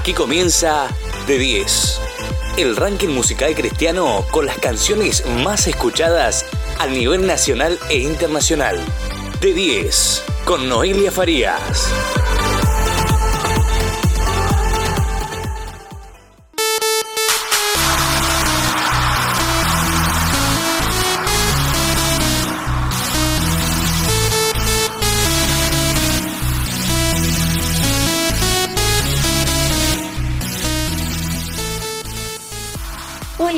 Aquí comienza De 10, el ranking musical cristiano con las canciones más escuchadas a nivel nacional e internacional. De 10, con Noelia Farías.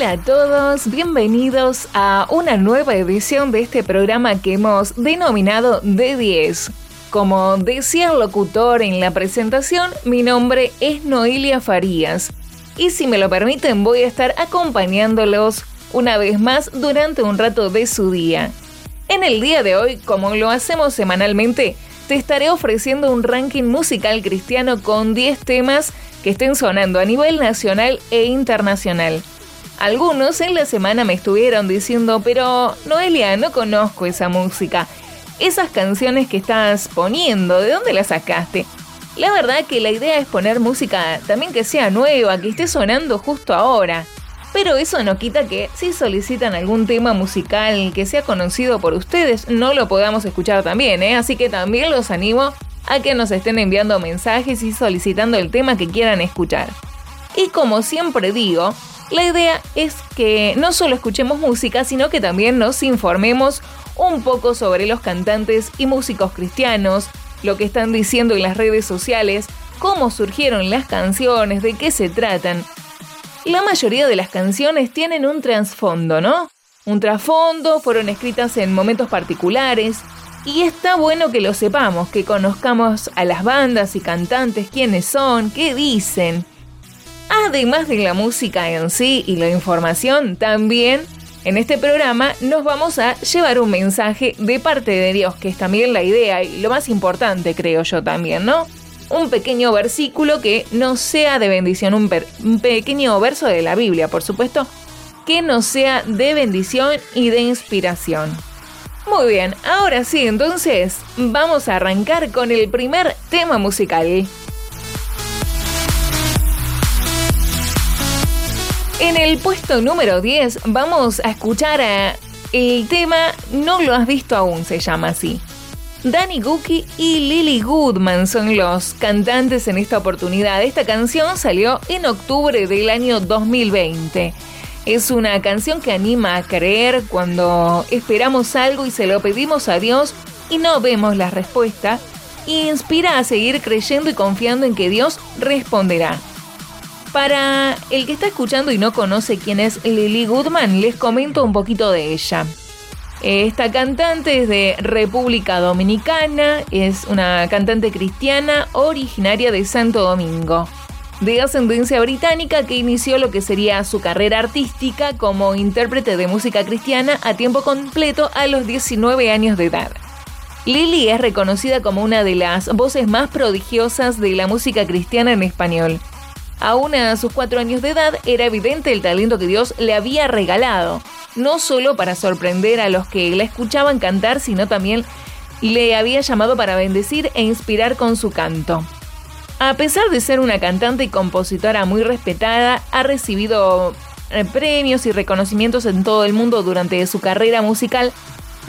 Hola a todos, bienvenidos a una nueva edición de este programa que hemos denominado D10. Como decía el locutor en la presentación, mi nombre es Noelia Farías y si me lo permiten voy a estar acompañándolos una vez más durante un rato de su día. En el día de hoy, como lo hacemos semanalmente, te estaré ofreciendo un ranking musical cristiano con 10 temas que estén sonando a nivel nacional e internacional. Algunos en la semana me estuvieron diciendo, pero Noelia, no conozco esa música. Esas canciones que estás poniendo, ¿de dónde las sacaste? La verdad que la idea es poner música también que sea nueva, que esté sonando justo ahora. Pero eso no quita que si solicitan algún tema musical que sea conocido por ustedes, no lo podamos escuchar también, ¿eh? Así que también los animo a que nos estén enviando mensajes y solicitando el tema que quieran escuchar. Y como siempre digo, la idea es que no solo escuchemos música, sino que también nos informemos un poco sobre los cantantes y músicos cristianos, lo que están diciendo en las redes sociales, cómo surgieron las canciones, de qué se tratan. La mayoría de las canciones tienen un trasfondo, ¿no? Un trasfondo, fueron escritas en momentos particulares, y está bueno que lo sepamos, que conozcamos a las bandas y cantantes, quiénes son, qué dicen. Además de la música en sí y la información, también en este programa nos vamos a llevar un mensaje de parte de Dios, que es también la idea y lo más importante creo yo también, ¿no? Un pequeño versículo que no sea de bendición, un, pequeño verso de la Biblia, por supuesto, que no sea de bendición y de inspiración. Muy bien, ahora sí, entonces vamos a arrancar con el primer tema musical. En el puesto número 10 vamos a escuchar a el tema No lo has visto aún, se llama así. Danny Gookie y Lily Goodman son los cantantes en esta oportunidad. Esta canción salió en octubre del año 2020. Es una canción que anima a creer cuando esperamos algo y se lo pedimos a Dios y no vemos la respuesta. E inspira a seguir creyendo y confiando en que Dios responderá. Para el que está escuchando y no conoce quién es Lily Goodman, les comento un poquito de ella. Esta cantante es de República Dominicana, es una cantante cristiana originaria de Santo Domingo, de ascendencia británica que inició lo que sería su carrera artística como intérprete de música cristiana a tiempo completo a los 19 años de edad. Lily es reconocida como una de las voces más prodigiosas de la música cristiana en español Aún a sus cuatro años de edad era evidente el talento que Dios le había regalado, no solo para sorprender a los que la escuchaban cantar, sino también le había llamado para bendecir e inspirar con su canto. A pesar de ser una cantante y compositora muy respetada, ha recibido eh, premios y reconocimientos en todo el mundo durante su carrera musical.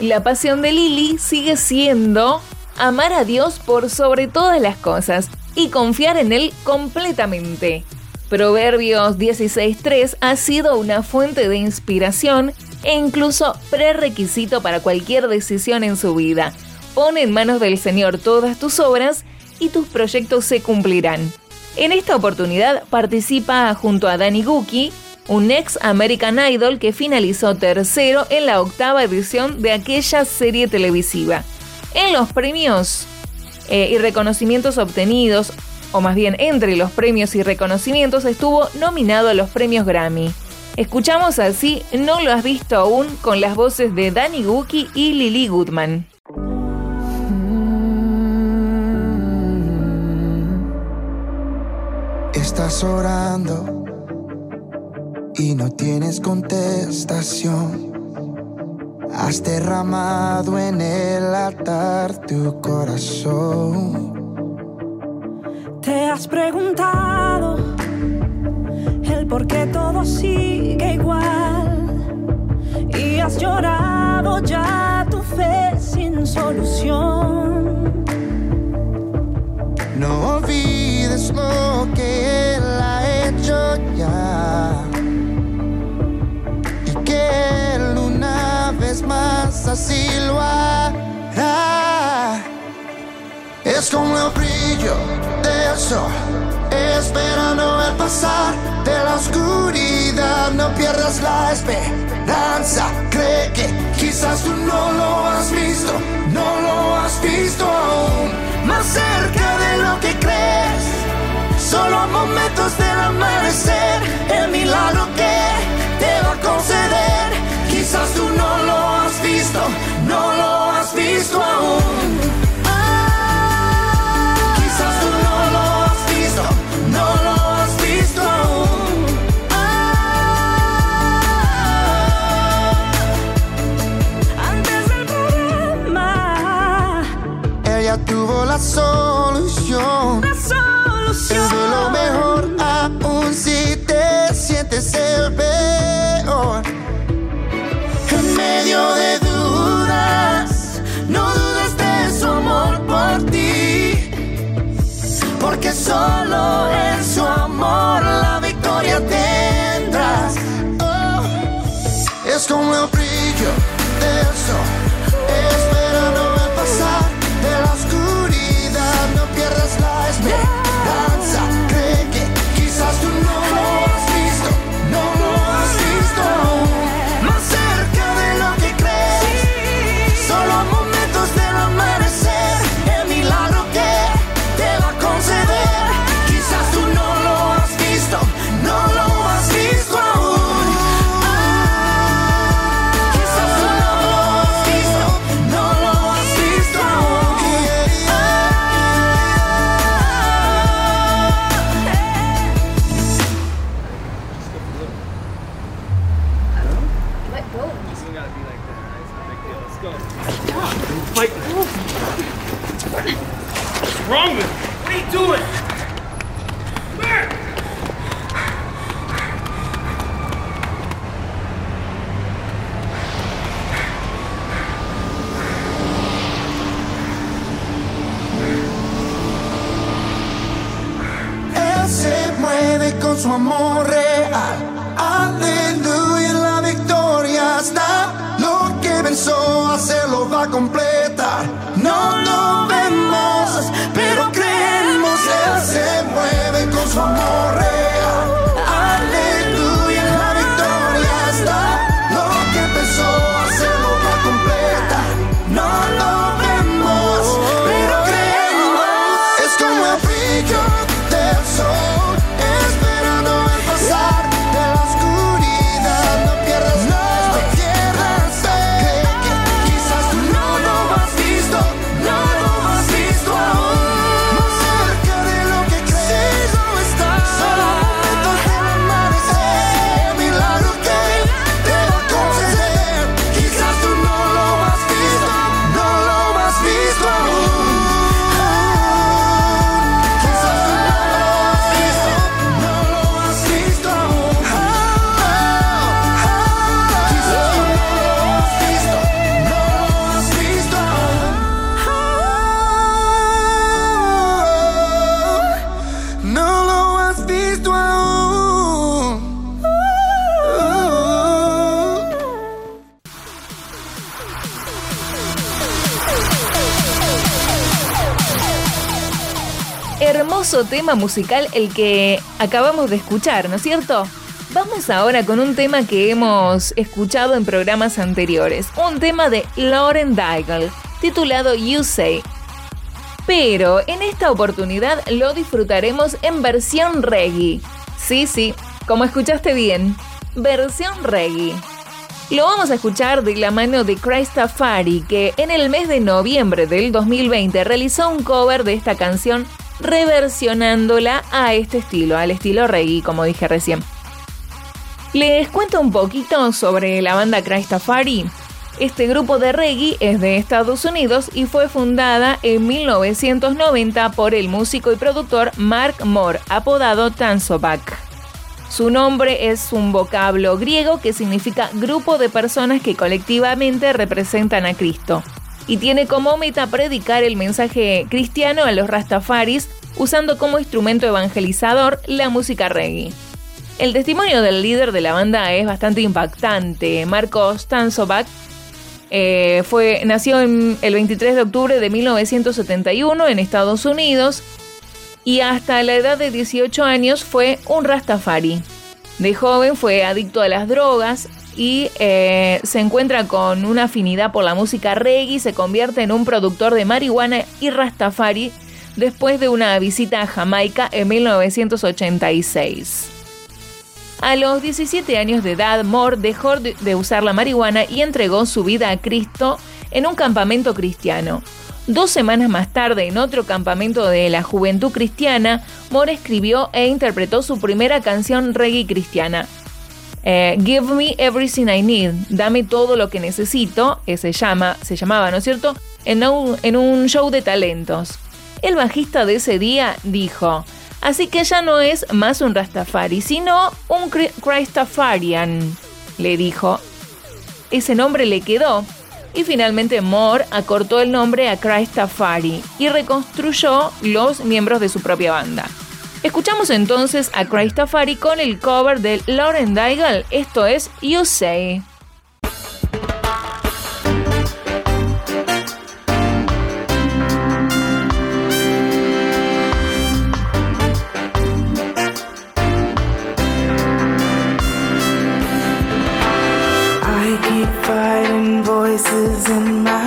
La pasión de Lily sigue siendo amar a Dios por sobre todas las cosas y confiar en Él completamente. Proverbios 16.3 ha sido una fuente de inspiración e incluso prerequisito para cualquier decisión en su vida. Pon en manos del Señor todas tus obras y tus proyectos se cumplirán. En esta oportunidad participa junto a Danny Gookie, un ex American Idol que finalizó tercero en la octava edición de aquella serie televisiva. En los premios eh, y reconocimientos obtenidos, o más bien entre los premios y reconocimientos, estuvo nominado a los premios Grammy. Escuchamos así No lo has visto aún con las voces de Danny Gookie y Lily Goodman. Estás orando y no tienes contestación. Has derramado en el altar tu corazón. Te has preguntado el por qué todo sigue igual y has llorado ya tu fe sin solución. No olvides lo que él ha hecho ya vez más así lo hará. Es como el brillo del sol, esperando el pasar de la oscuridad. No pierdas la esperanza, cree que quizás tú no lo has visto, no lo has visto aún. Más cerca de lo que crees, solo a momentos del amanecer, el milagro que te va a conceder. Quizás tú no lo has visto, no lo has visto aún. Quizás tú no lo has visto, no lo has visto aún. Antes del problema, Ella tuvo la solución. la Es solución. de lo mejor, aún si te sientes el peor. De dudas, no dudes de su amor por ti. Porque solo en su amor la victoria tendrás. Oh, es como el brillo del sol, esperando el pasar tema musical el que acabamos de escuchar, ¿no es cierto? Vamos ahora con un tema que hemos escuchado en programas anteriores, un tema de Lauren Daigle, titulado You Say. Pero en esta oportunidad lo disfrutaremos en versión reggae. Sí, sí, como escuchaste bien, versión reggae. Lo vamos a escuchar de la mano de Christafari, que en el mes de noviembre del 2020 realizó un cover de esta canción reversionándola a este estilo, al estilo reggae, como dije recién. Les cuento un poquito sobre la banda Christafari. Este grupo de reggae es de Estados Unidos y fue fundada en 1990 por el músico y productor Mark Moore, apodado Tansoback. Su nombre es un vocablo griego que significa grupo de personas que colectivamente representan a Cristo y tiene como meta predicar el mensaje cristiano a los rastafaris usando como instrumento evangelizador la música reggae. El testimonio del líder de la banda es bastante impactante. Marcos Tansovac eh, fue, nació el 23 de octubre de 1971 en Estados Unidos y hasta la edad de 18 años fue un Rastafari. De joven fue adicto a las drogas y eh, se encuentra con una afinidad por la música reggae se convierte en un productor de marihuana y Rastafari después de una visita a Jamaica en 1986. A los 17 años de edad, Moore dejó de usar la marihuana y entregó su vida a Cristo en un campamento cristiano. Dos semanas más tarde, en otro campamento de la juventud cristiana, Moore escribió e interpretó su primera canción reggae cristiana. Eh, Give me everything I need, dame todo lo que necesito, se, llama, se llamaba, ¿no es cierto? En un, en un show de talentos. El bajista de ese día dijo, así que ya no es más un Rastafari, sino un Christafarian, le dijo. Ese nombre le quedó y finalmente Moore acortó el nombre a Christafari y reconstruyó los miembros de su propia banda. Escuchamos entonces a Christafari con el cover de Lauren Daigle, esto es You Say. of me.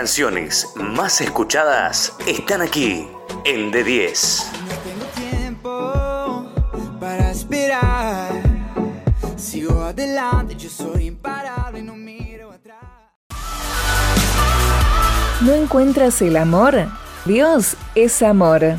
Canciones más escuchadas están aquí en D10. tengo tiempo para esperar. Sigo adelante, yo soy imparable, no miro atrás. ¿No encuentras el amor? Dios es amor.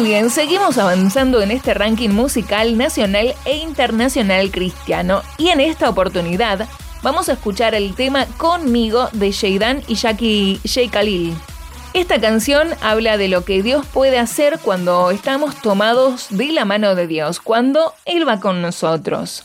Muy bien, seguimos avanzando en este ranking musical nacional e internacional cristiano y en esta oportunidad vamos a escuchar el tema Conmigo de Sheidan y Jackie J. Esta canción habla de lo que Dios puede hacer cuando estamos tomados de la mano de Dios, cuando Él va con nosotros.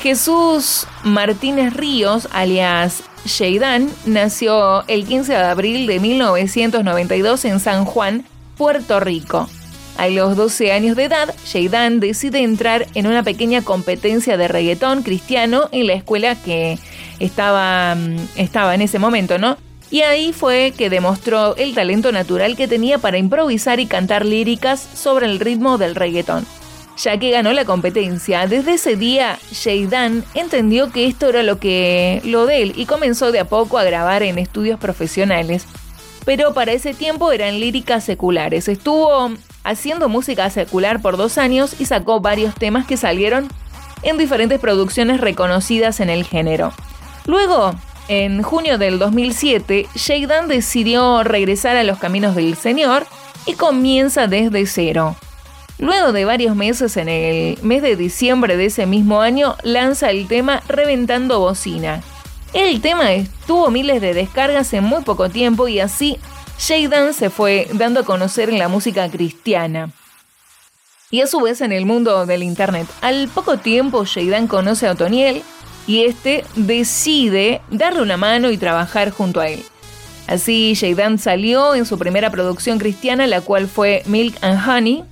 Jesús Martínez Ríos, alias Sheidan, nació el 15 de abril de 1992 en San Juan, Puerto Rico. A los 12 años de edad, Sheidan decide entrar en una pequeña competencia de reggaetón cristiano en la escuela que estaba, mm, estaba en ese momento, ¿no? Y ahí fue que demostró el talento natural que tenía para improvisar y cantar líricas sobre el ritmo del reggaetón. Ya que ganó la competencia, desde ese día Sheidan entendió que esto era lo que lo de él y comenzó de a poco a grabar en estudios profesionales. Pero para ese tiempo eran líricas seculares. Estuvo haciendo música secular por dos años y sacó varios temas que salieron en diferentes producciones reconocidas en el género. Luego, en junio del 2007, Sheidan decidió regresar a los caminos del Señor y comienza desde cero. Luego de varios meses, en el mes de diciembre de ese mismo año, lanza el tema Reventando Bocina. El tema tuvo miles de descargas en muy poco tiempo y así Sheidan se fue dando a conocer en la música cristiana. Y a su vez en el mundo del internet. Al poco tiempo Sheidan conoce a Otoniel y este decide darle una mano y trabajar junto a él. Así Sheidan salió en su primera producción cristiana, la cual fue Milk and Honey,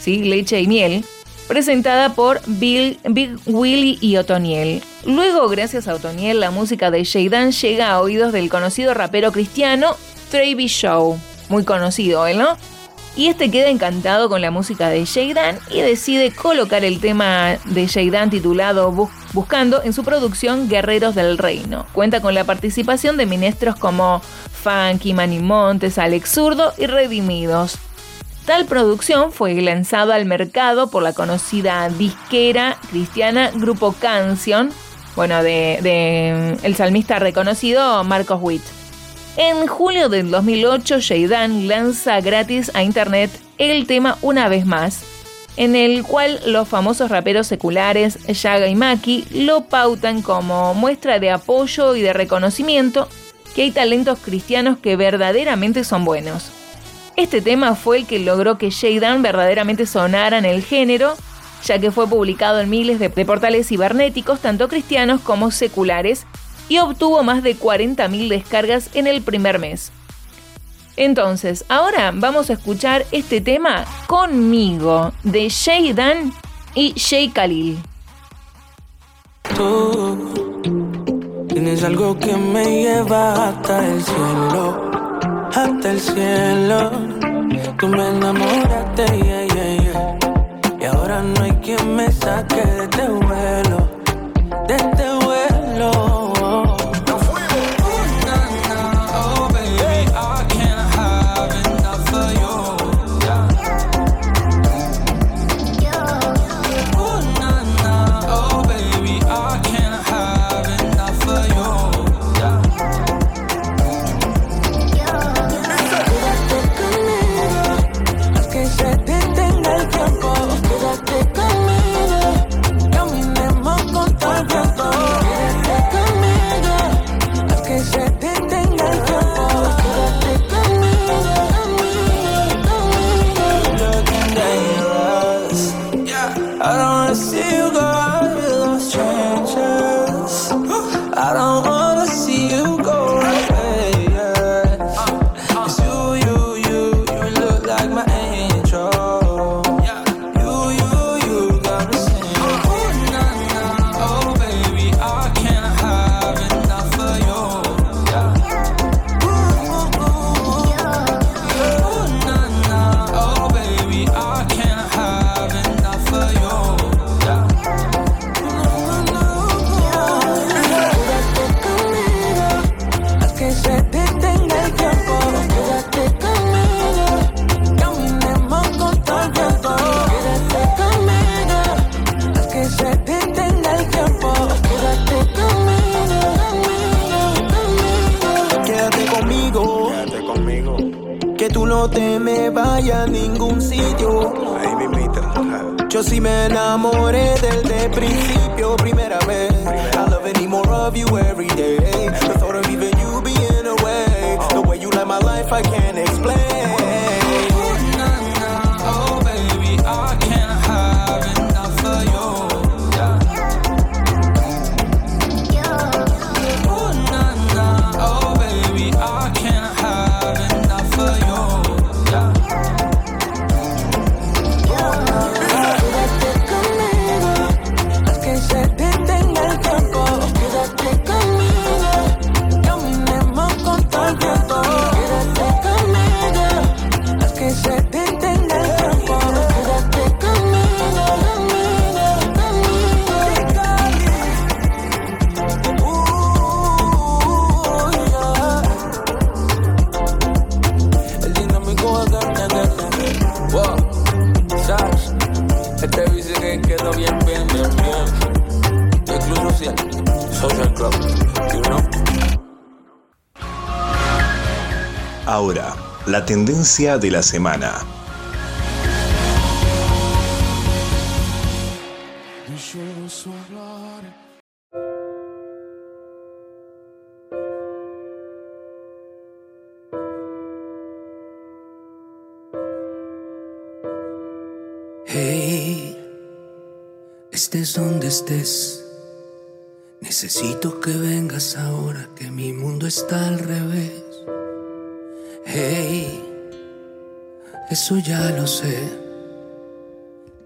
¿sí? leche y miel, presentada por Big Willy y Otoniel. Luego, gracias a Otoniel, la música de Sheidan llega a oídos del conocido rapero cristiano Travis Shaw, muy conocido, ¿eh, ¿no? Y este queda encantado con la música de Sheidan y decide colocar el tema de Sheidan titulado Bus- Buscando en su producción Guerreros del Reino. Cuenta con la participación de ministros como Funky, Manny Montes, Alex Zurdo y Redimidos. Tal producción fue lanzada al mercado por la conocida disquera cristiana Grupo Canción, bueno, de el salmista reconocido Marcos Witt. En julio del 2008, Sheidan lanza gratis a internet el tema Una vez más, en el cual los famosos raperos seculares Yaga y Maki lo pautan como muestra de apoyo y de reconocimiento que hay talentos cristianos que verdaderamente son buenos. Este tema fue el que logró que Sheidan verdaderamente sonara en el género ya que fue publicado en miles de, portales cibernéticos, tanto cristianos como seculares, y obtuvo más de 40.000 descargas en el primer mes. Entonces, ahora vamos a escuchar este tema conmigo de Shay Dan y Shay Khalil. Tú tienes algo que me lleva hasta el cielo, hasta el cielo. Tú me enamoraste, yeah, yeah, yeah. Y ahora no hay quien me saque de este vuelo, de este me vayas a ningún sitio. Ahí mismito. Yo sí me enamoré del de principio, primera vez. I love need more of you every day. The thought of even you being away. The way you light my life, I can't explain. La tendencia de la semana. Hey, estés donde estés. Necesito que vengas ahora que mi mundo está al revés. Hey, eso ya lo sé.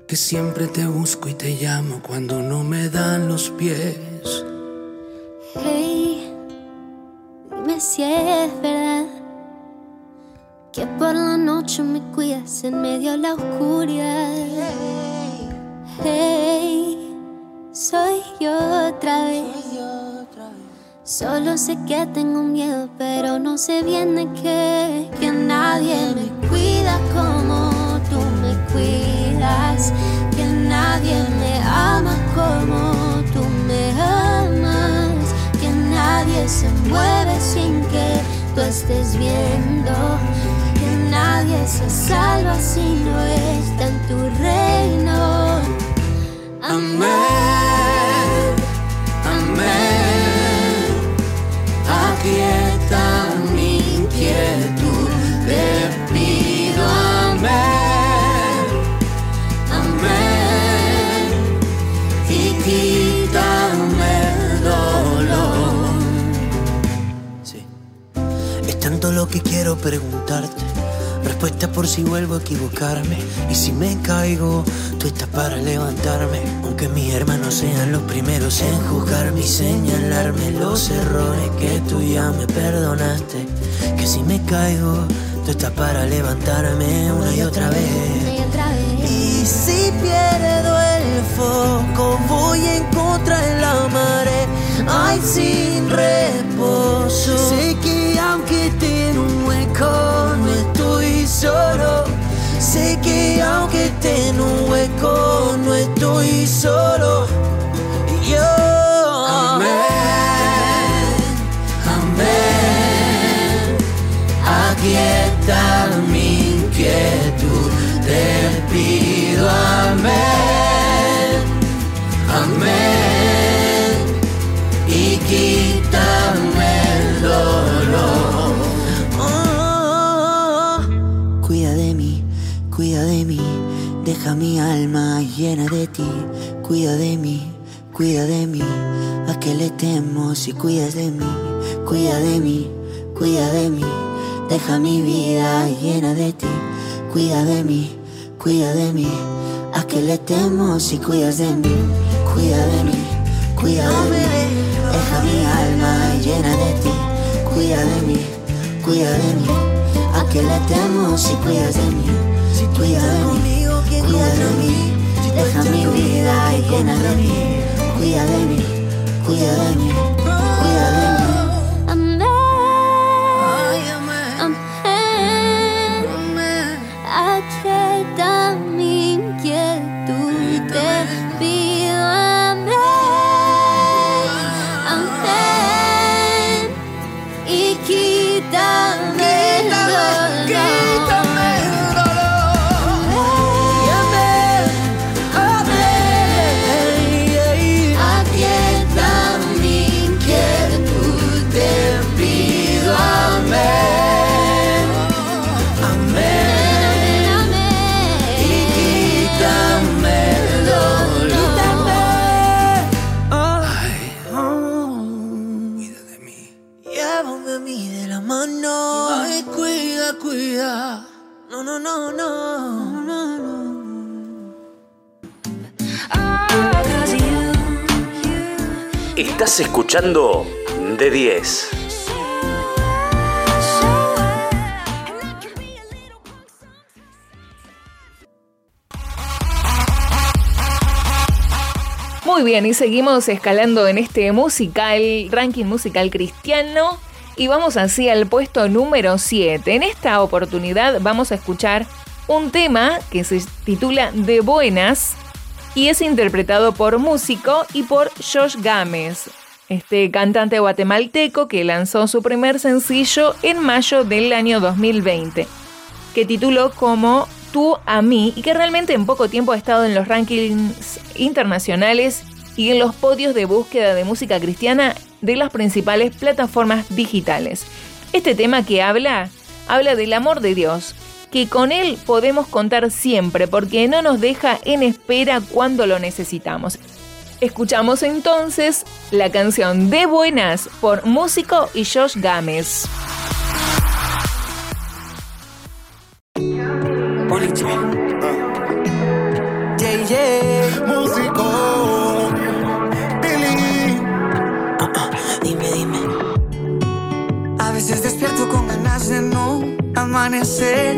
Que siempre te busco y te llamo cuando no me dan los pies. Hey, dime si es verdad que por la noche me cuidas en medio de la oscuridad. Hey, soy yo otra vez. Solo sé que tengo miedo, pero no sé bien de qué. Que nadie me cuida como tú me cuidas. Que nadie me ama como tú me amas. Que nadie se mueve sin que tú estés viendo. Que nadie se salva si no está en tu reino. Amén, amén. Tanto lo que quiero preguntarte. Respuesta por si vuelvo a equivocarme. Y si me caigo, tú estás para levantarme. Aunque mis hermanos sean los primeros en juzgarme y señalarme los errores que tú ya me perdonaste. Que si me caigo, tú estás para levantarme una y otra vez. Y otra vez. Y si pierdo foco, voy en contra de la marea. Ay, sin reposo. Sé que aunque en un hueco, no estoy solo. Sé que aunque en un hueco, no estoy solo. Yo. Amén. Amén. Aquí está mi inquietud, te pido amén, y quítame el dolor. Oh, cuida de mí, cuida de mí, deja mi alma llena de ti, cuida de mí, cuida de mí, a que le temo si cuidas de mí, cuida de mí, cuida de mí, deja mi vida llena de ti, cuida de mí, cuida de mí, a que le temo si cuidas de mí, cuida de mí, cuida de mí, deja mi alma llena de ti, cuida de mí, cuida de mí, a que le temo si cuidas de mí, cuida de mí, cuida de mí, deja mi vida llena de mí, cuida de mí, cuida de mí, Escuchando de 10. Muy bien, y seguimos escalando en este musical, ranking musical cristiano. Y vamos así al puesto número 7. En esta oportunidad vamos a escuchar un tema que se titula De Buenas y es interpretado por músico y por Josh Gámez, este cantante guatemalteco que lanzó su primer sencillo en mayo del año 2020, que tituló como Tú a mí y que realmente en poco tiempo ha estado en los rankings internacionales y en los podios de búsqueda de música cristiana de las principales plataformas digitales. Este tema que habla, habla del amor de Dios, que con Él podemos contar siempre porque no nos deja en espera cuando lo necesitamos. Escuchamos entonces la canción De Buenas por Músico y Josh Gámez. Yeah. Músico, Billy. Ah, ah, dime, dime. A veces despierto con ganas de no amanecer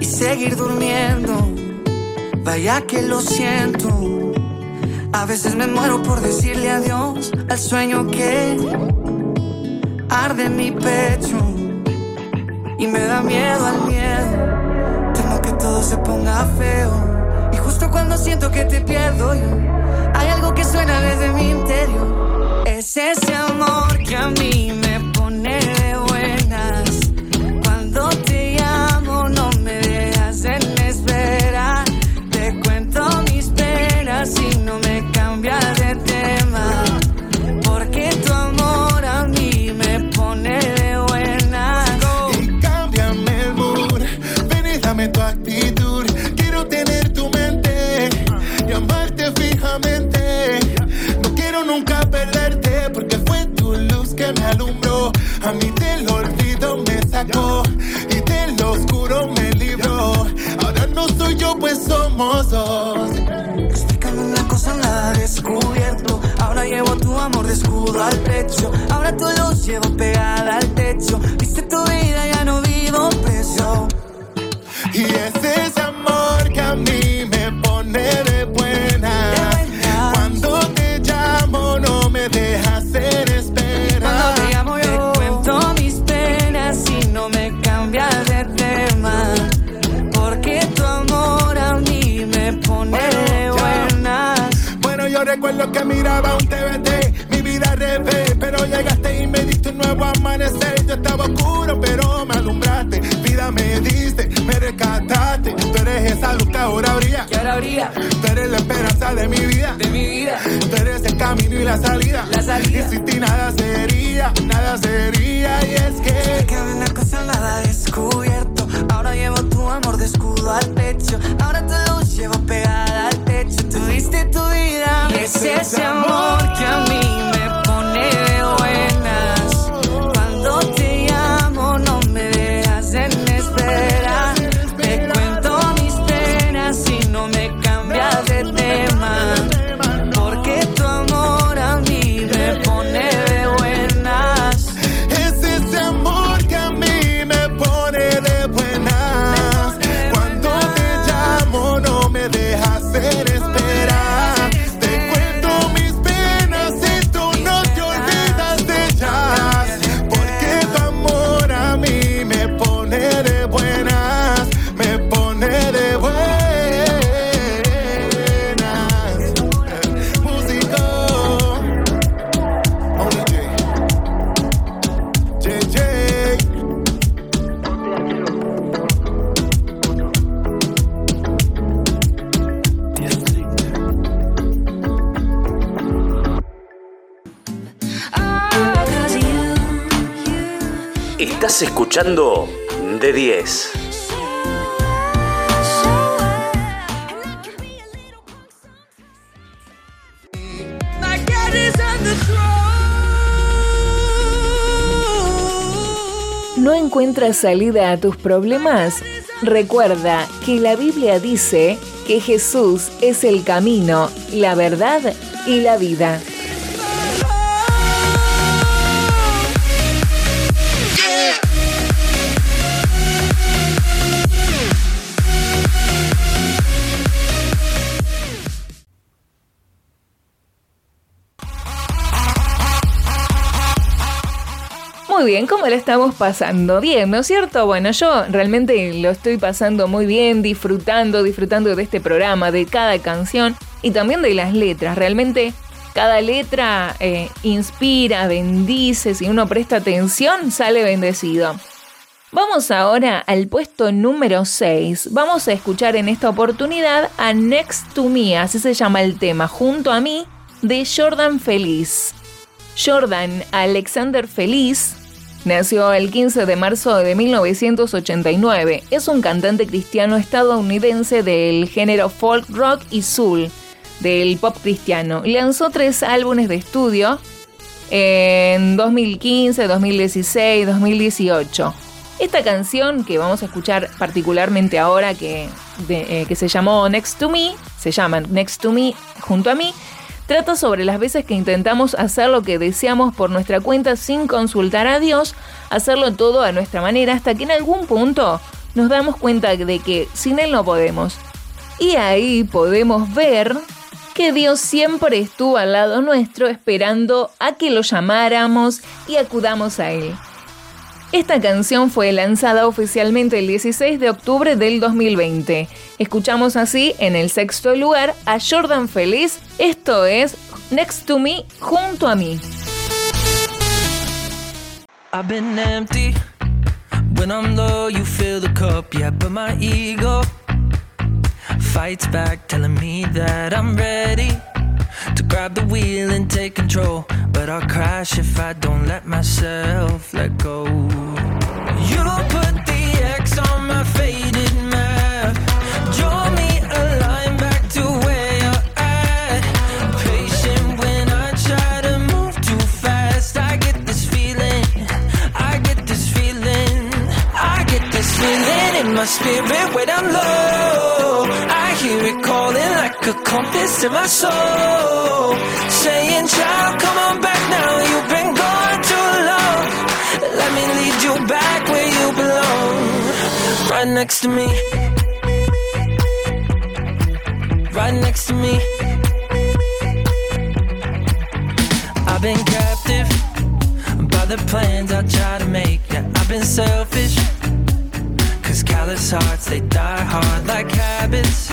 y seguir durmiendo. Vaya que lo siento. A veces me muero por decirle adiós al sueño que arde en mi pecho y me da miedo al miedo. Temo que todo se ponga feo y justo cuando siento que te pierdo yo, hay algo que suena desde mi interior. Es ese amor que a mí me A mí del olvido me sacó y del oscuro me libró. Ahora no soy yo, pues somos dos. Explícame una cosa, nada descubierto. Ahora llevo tu amor de escudo al pecho. Ahora tú los llevo pegada al techo. Viste tu vida, ya no vivo preso. Y es ese amor que a mí me pone de buena. Recuerdo que miraba un TVT, mi vida al revés, pero llegaste y me diste un nuevo amanecer. Yo estaba oscuro, pero me alumbraste, vida me diste, me rescataste. Tú eres esa luz que ahora brilla, Que ahora brilla tú eres la esperanza de mi vida, de mi vida. tú eres el camino y la salida. La salida. Y sin ti nada sería, nada sería, y es que. Que una cosa nada descubierto. Ahora llevo tu amor de escudo al pecho. Ahora tu luz llevo pegada al techo. Tú diste tu vida. Y es ese amor que a mí me pone escuchando de 10. ¿No encuentras salida a tus problemas? Recuerda que la Biblia dice que Jesús es el camino, la verdad y la vida. Muy bien, ¿cómo la estamos pasando? Bien, ¿no es cierto? Bueno, yo realmente lo estoy pasando muy bien, disfrutando, disfrutando de este programa, de cada canción y también de las letras. Realmente cada letra eh, inspira, bendice, si uno presta atención, sale bendecido. Vamos ahora al puesto número 6. Vamos a escuchar en esta oportunidad a Next to Me, así se llama el tema, junto a mí, de Jordan Feliz. Jordan Alexander Feliz nació el 15 de marzo de 1989. Es un cantante cristiano estadounidense del género folk rock y soul, del pop cristiano. Lanzó tres álbumes de estudio en 2015, 2016, 2018. Esta canción que vamos a escuchar particularmente ahora, que, eh, que se llamó Next to Me, se llama Next to Me, junto a mí, trata sobre las veces que intentamos hacer lo que deseamos por nuestra cuenta sin consultar a Dios, hacerlo todo a nuestra manera, hasta que en algún punto nos damos cuenta de que sin Él no podemos. Y ahí podemos ver que Dios siempre estuvo al lado nuestro esperando a que lo llamáramos y acudamos a Él. Esta canción fue lanzada oficialmente el 16 de octubre del 2020. Escuchamos así en el sexto lugar a Jordan Feliz, esto es Next to Me, junto a mí. I've been empty. When I'm low, you fill the cup, yeah, but my ego fights back, telling me that I'm ready to grab the wheel and take control. But I'll crash if I don't let myself let go. You don't put the X on my faded map, draw me a line back to where you're at. Patient when I try to move too fast. I get this feeling, I get this feeling, I get this feeling in my spirit when I'm low. Hear calling like a compass in my soul. Saying, child, come on back now. You've been gone too long. Let me lead you back where you belong. Right next to me. Right next to me. I've been captive by the plans I try to make. Yeah, I've been selfish. Cause callous hearts, they die hard like habits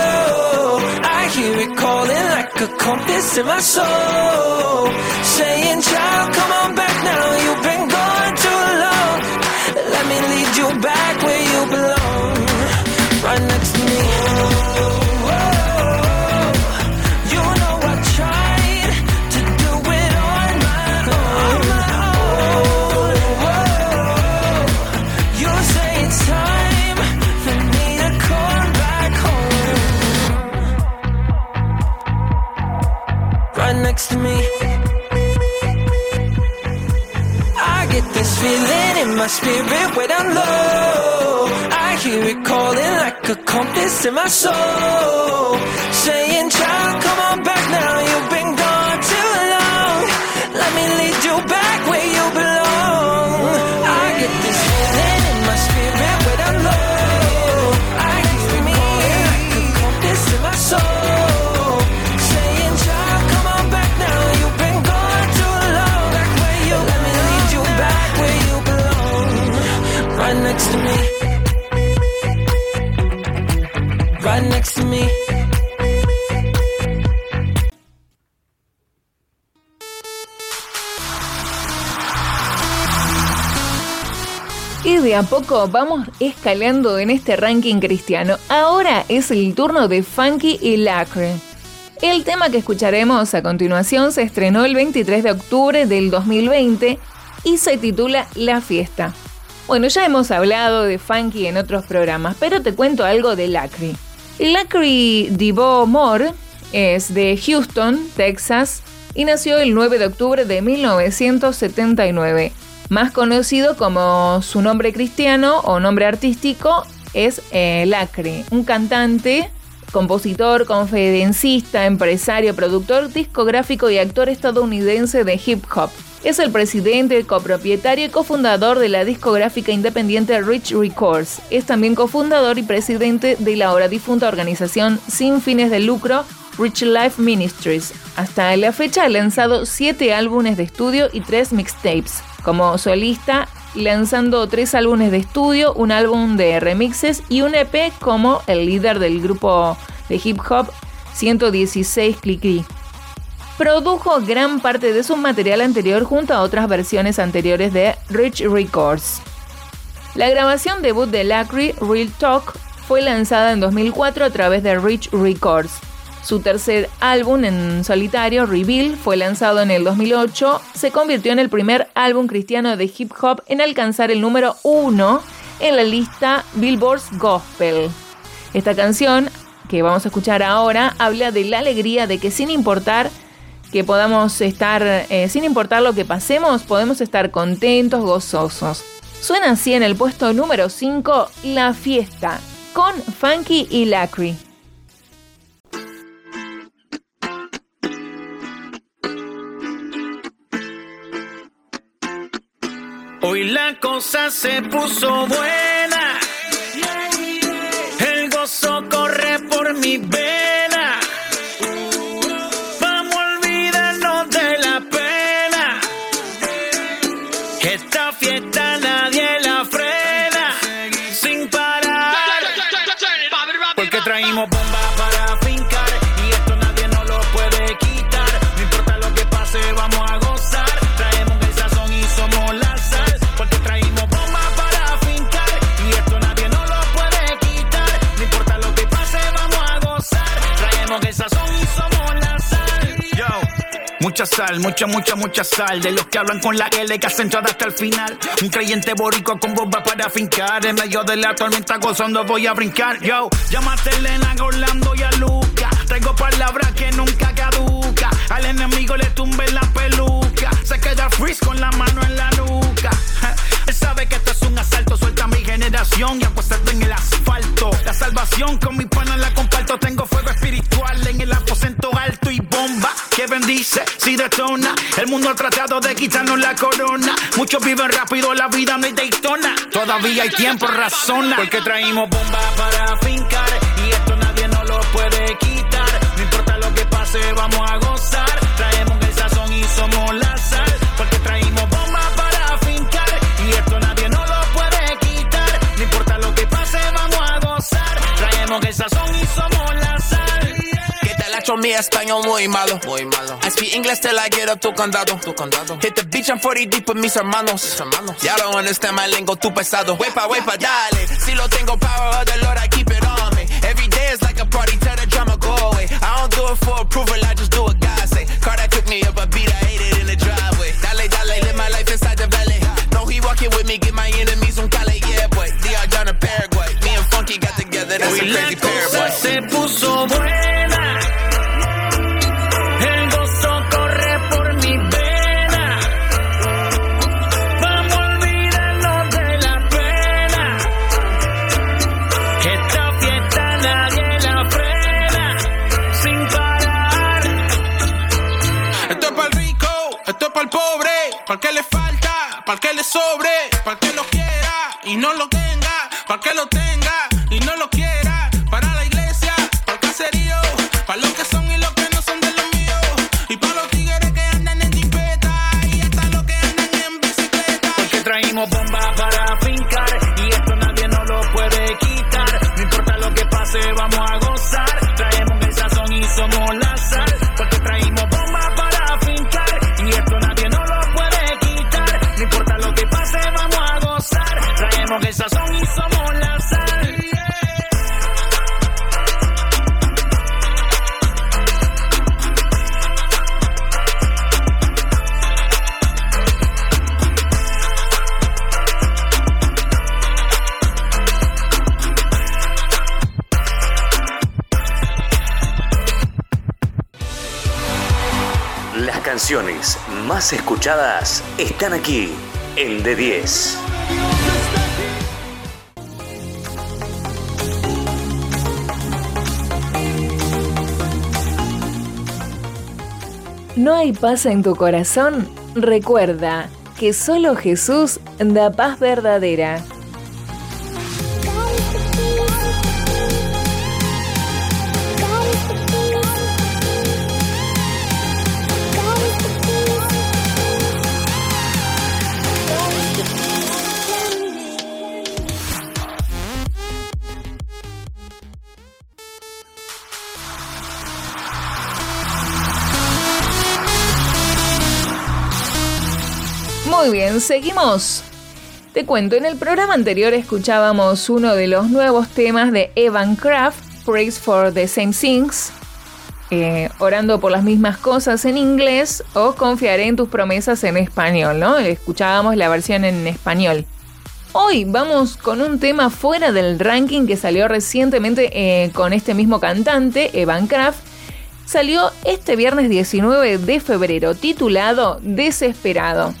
a compass in my soul. Saying, child, come on back now. You've been gone too long. Let me lead you back my spirit when I'm low. I hear it calling like a compass in my soul. Saying, child, come on back now. You've been gone too long. Let me lead you back where you belong. I get this feeling in my spirit when I'm low. I hear it calling like a compass in my soul. Next to me. Right next to me. Y de a poco vamos escalando en este ranking cristiano. Ahora es el turno de Funky y Lacre. El tema que escucharemos a continuación se estrenó el 23 de octubre del 2020 y se titula La Fiesta. Bueno, ya hemos hablado de Funky en otros programas, pero te cuento algo de Lacri. Lacri Divo Moore es de Houston, Texas, y nació el 9 de octubre de 1979. Más conocido como su nombre cristiano o nombre artístico es eh, Lacri, un cantante, compositor, conferencista, empresario, productor discográfico y actor estadounidense de hip hop. Es el presidente, copropietario y cofundador de la discográfica independiente Rich Records. Es también cofundador y presidente de la ahora difunta organización sin fines de lucro Rich Life Ministries. Hasta la fecha ha lanzado 7 álbumes de estudio y 3 mixtapes. Como solista, lanzando 3 álbumes de estudio, un álbum de remixes y un EP como el líder del grupo de hip hop 116 Clicky. Produjo gran parte de su material anterior junto a otras versiones anteriores de Rich Records. La grabación debut de Lacry, Real Talk, fue lanzada en 2004 a través de Rich Records. Su tercer álbum en solitario, Reveal, fue lanzado en el 2008. Se convirtió en el primer álbum cristiano de hip hop en alcanzar el número uno en la lista Billboard's Gospel. Esta canción, que vamos a escuchar ahora, habla de la alegría de que sin importar que podamos estar, eh, sin importar lo que pasemos, podemos estar contentos, gozosos. Suena así en el puesto número 5, La Fiesta, con Funky y Lacry. Hoy la cosa se puso buena. El gozo corre por mi vena. Mucha sal, mucha, mucha, mucha sal. De los que hablan con la L que hacen todo hasta el final. Un creyente borico con bomba para fincar. En medio de la tormenta gozando voy a brincar. Yo, llámate a Elena, Orlando y a Luca. Traigo palabras que nunca caduca. Al enemigo le tumbe la peluca. Se queda freeze con la mano en la y apuéstate en el asfalto. La salvación con mi pana la comparto. Tengo fuego espiritual en el aposento alto y bomba que bendice si detona. El mundo ha tratado de quitarnos la corona. Muchos viven rápido, la vida no hay Daytona. Todavía hay tiempo, razona. Porque traímos bomba para fincar. Y esto nadie nos lo puede quitar. Español muy malo. Muy malo. I speak English till I get up tu condado. Tu condado. Hit the beach, I'm 40 deep with mis hermanos. Mis hermanos. Y'all don't understand my lingo, tu pesado. Wepa, wepa, dale. Si lo tengo power of the Lord, I keep it on me. Every day is like a party, tell the drama go away. I don't do it for approval, I just do what God say. Car that took me up a beat, I ate it in the driveway. Dale, dale, live my life inside the valley. No, he walking with me, get my enemies on Cali, yeah, boy. DR down to Paraguay. Me and Funky got together, that's a crazy sobre, para que lo quiera y no lo tenga, para que lo tenga están aquí en D10. ¿No hay paz en tu corazón? Recuerda que solo Jesús da paz verdadera. Muy bien, seguimos. Te cuento, en el programa anterior escuchábamos uno de los nuevos temas de Evan Kraft, Praise for the Same Things, eh, orando por las mismas cosas en inglés o confiaré en tus promesas en español, ¿no? Escuchábamos la versión en español. Hoy vamos con un tema fuera del ranking que salió recientemente eh, con este mismo cantante, Evan Kraft. Salió este viernes 19 de febrero, titulado Desesperado.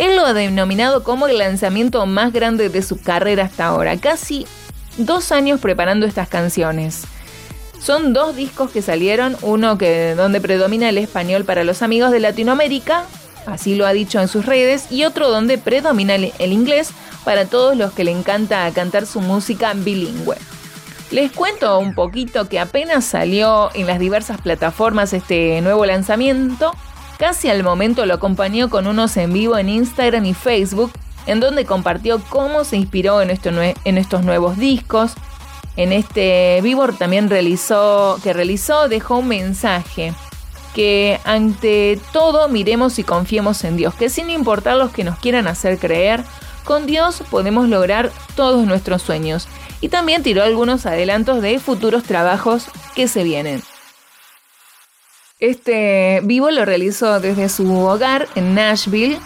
Él lo ha denominado como el lanzamiento más grande de su carrera hasta ahora, casi dos años preparando estas canciones. Son dos discos que salieron, uno que donde predomina el español para los amigos de Latinoamérica, así lo ha dicho en sus redes, y otro donde predomina el, el inglés para todos los que le encanta cantar su música bilingüe. Les cuento un poquito que apenas salió en las diversas plataformas este nuevo lanzamiento, casi al momento lo acompañó con unos en vivo en Instagram y Facebook, en donde compartió cómo se inspiró en, estos nuevos discos. En este vivo también realizó, que realizó dejó un mensaje que ante todo miremos y confiemos en Dios, que sin importar los que nos quieran hacer creer, con Dios podemos lograr todos nuestros sueños. Y también tiró algunos adelantos de futuros trabajos que se vienen. Este vivo lo realizó desde su hogar en Nashville,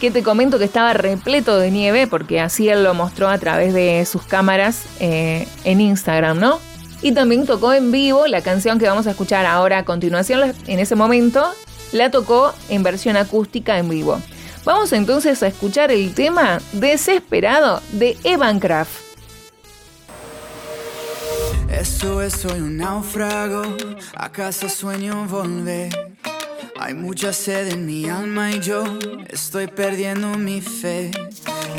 que te comento que estaba repleto de nieve, porque así él lo mostró a través de sus cámaras eh, en Instagram, ¿no? Y también tocó en vivo la canción que vamos a escuchar ahora a continuación, en ese momento, la tocó en versión acústica en vivo. Vamos entonces a escuchar el tema Desesperado de Evan Kraft. Eso es, soy un náufrago, a casa sueño volver. Hay mucha sed en mi alma y yo estoy perdiendo mi fe.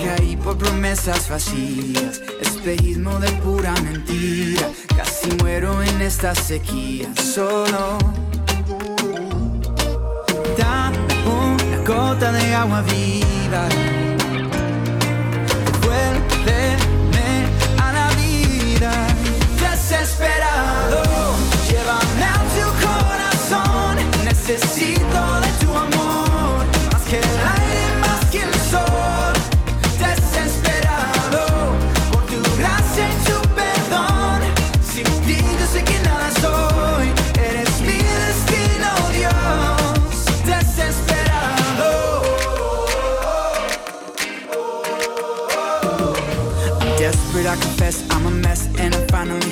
Caí por promesas vacías, espejismo de pura mentira. Casi muero en esta sequía, solo. Dame una gota de agua viva. Vuélveme Desesperado, llévame a tu corazón. Necesito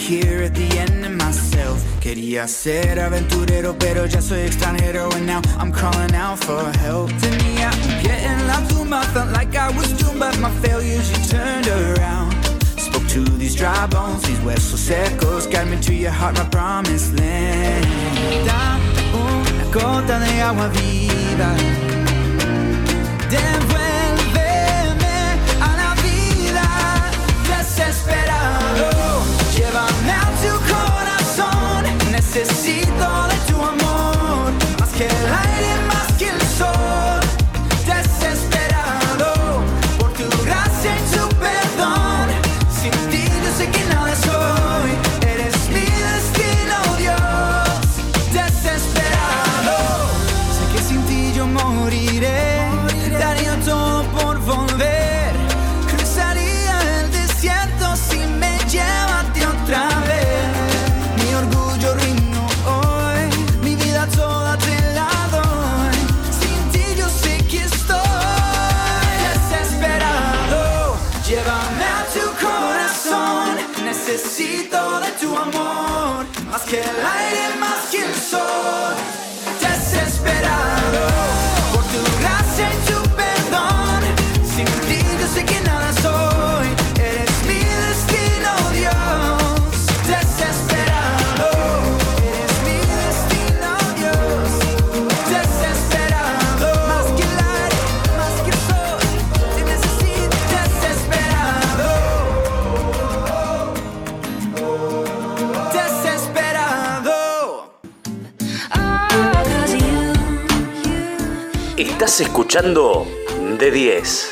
here at the end of myself. Quería ser aventurero pero ya soy extranjero. And now I'm crawling out for help. Tenía un pie en la tumba Felt like I was doomed but my failures you turned around. Spoke to these dry bones, these huesos secos Guide me to your heart, my promised land. Dame una gota de agua viva. Devuélveme Estás escuchando de 10.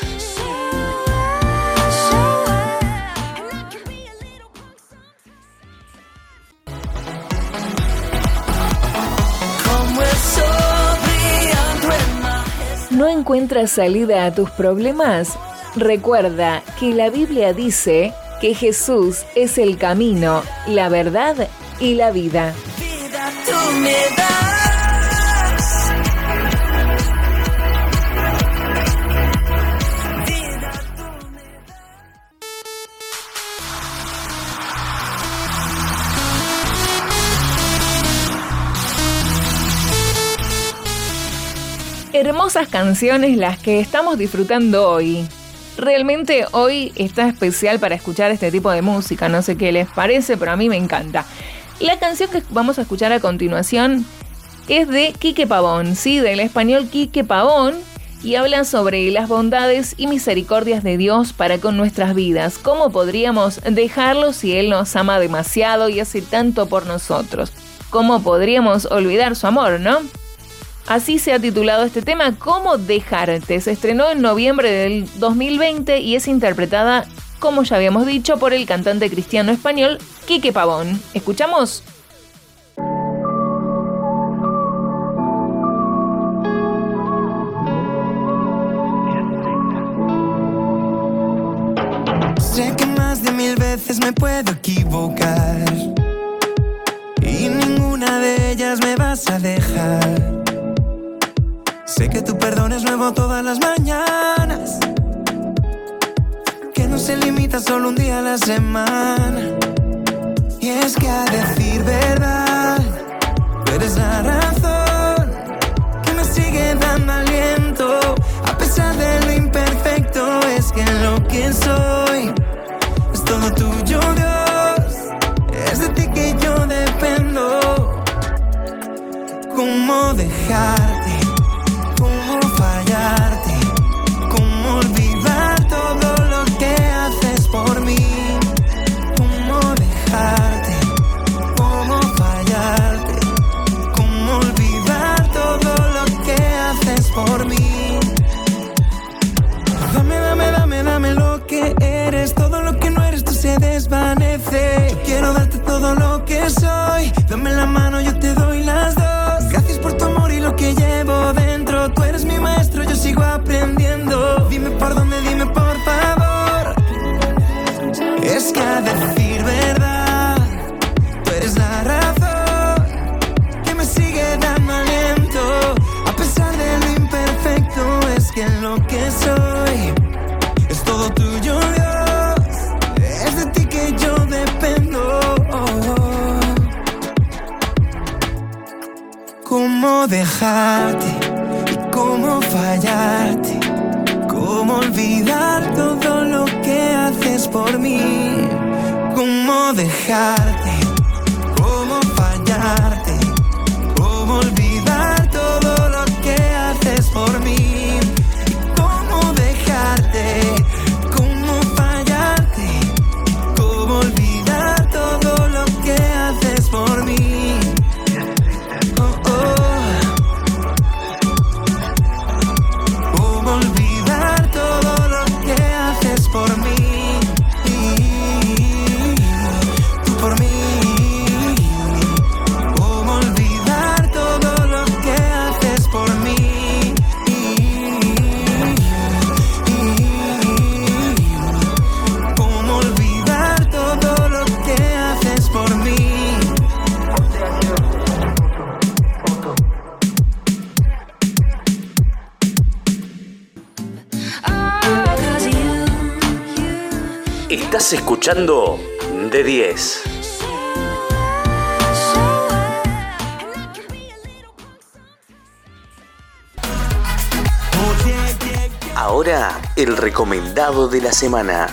Como el sol brillando en la ¿No encuentras salida a tus problemas? Recuerda que la Biblia dice que Jesús es el camino, la verdad y la vida. vida tú me das. Hermosas canciones las que estamos disfrutando hoy. Realmente hoy está especial para escuchar este tipo de música, no sé qué les parece, pero a mí me encanta. La canción que vamos a escuchar a continuación es de Quique Pavón, sí, del español Quique Pavón, y habla sobre las bondades y misericordias de Dios para con nuestras vidas. ¿Cómo podríamos dejarlo si Él nos ama demasiado y hace tanto por nosotros? ¿Cómo podríamos olvidar su amor, no? Así se ha titulado este tema, ¿Cómo dejarte? Se estrenó en noviembre del 2020 y es interpretada, como ya habíamos dicho, por el cantante cristiano español Quique Pavón. ¿Escuchamos? Sé que más de mil veces me puedo equivocar y ninguna de ellas me vas a dejar. Sé que tu perdón es nuevo todas las mañanas. Que no se limita solo un día a la semana. Y es que a decir verdad, eres la razón que me sigue dando aliento. A pesar de lo imperfecto, es que lo que soy es todo tuyo, Dios. Es de ti que yo dependo. ¿Cómo dejarte? Que eres. Todo lo que no eres tú se desvanece. Yo quiero darte todo lo que soy. Dame la mano, yo te doy las dos. Gracias por tu amor y lo que llevo dentro. Tú eres mi maestro, yo sigo aprendiendo. Dime por dónde, dime por favor. Es que a ¿Cómo dejarte cómo fallarte? ¿Cómo olvidar todo lo que haces por mí? ¿Cómo dejarte? ¿Cómo fallarte? De 10. Ahora el recomendado de la semana.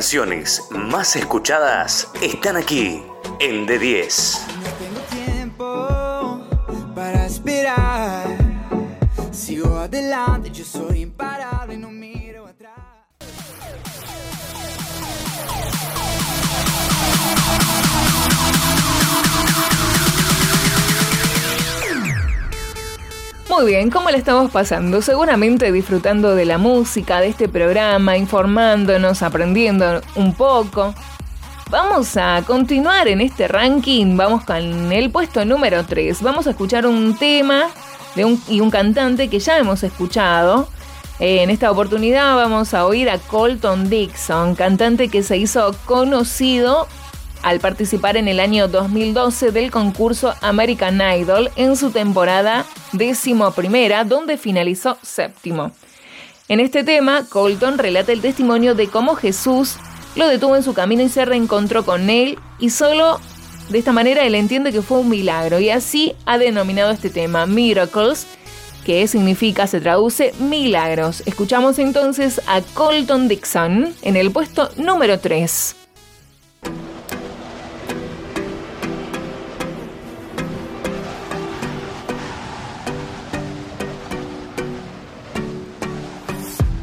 Canciones más escuchadas están aquí en D10. Muy bien, ¿cómo le estamos pasando? Seguramente disfrutando de la música, de este programa, informándonos, aprendiendo un poco. Vamos a continuar en este ranking, vamos con el puesto número 3. Vamos a escuchar un tema de un, y un cantante que ya hemos escuchado. Eh, en esta oportunidad vamos a oír a Colton Dixon, cantante que se hizo conocido al participar en el año 2012 del concurso American Idol en su temporada décimo primera, donde finalizó séptimo. En este tema, Colton relata el testimonio de cómo Jesús lo detuvo en su camino y se reencontró con él y solo de esta manera él entiende que fue un milagro y así ha denominado este tema Miracles, que significa, se traduce milagros. Escuchamos entonces a Colton Dixon en el puesto número 3.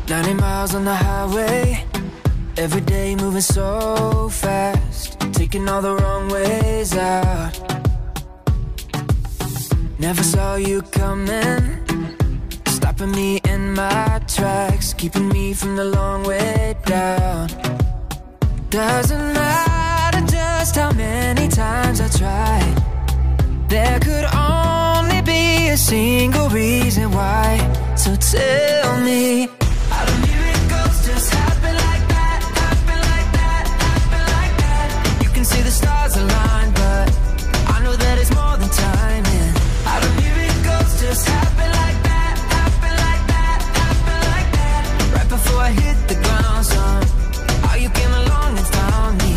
Ninety miles on the highway, every day moving so fast, taking all the wrong ways out. Never saw you coming, stopping me in my tracks, keeping me from the long way down. Doesn't matter just how many times I tried, there could only be a single reason why. So tell me. Stars align, but I know that it's more than timing. How do miracles just happen like that, happen like that, happen like that? Right before I hit the ground, son, how you came along and found me.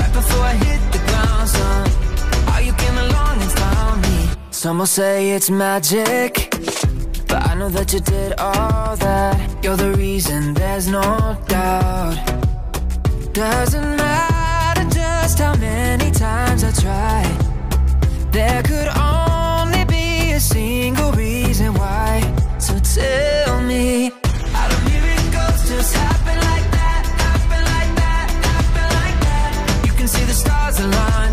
Right before I hit the ground, son, how you came along and found me. Some will say it's magic, but I know that you did all that. You're the reason, there's no doubt. Doesn't matter just how many times I tried. There could only be a single reason why. So tell me, how do miracles just happen like that? Happen like that? Happen like that? You can see the stars align,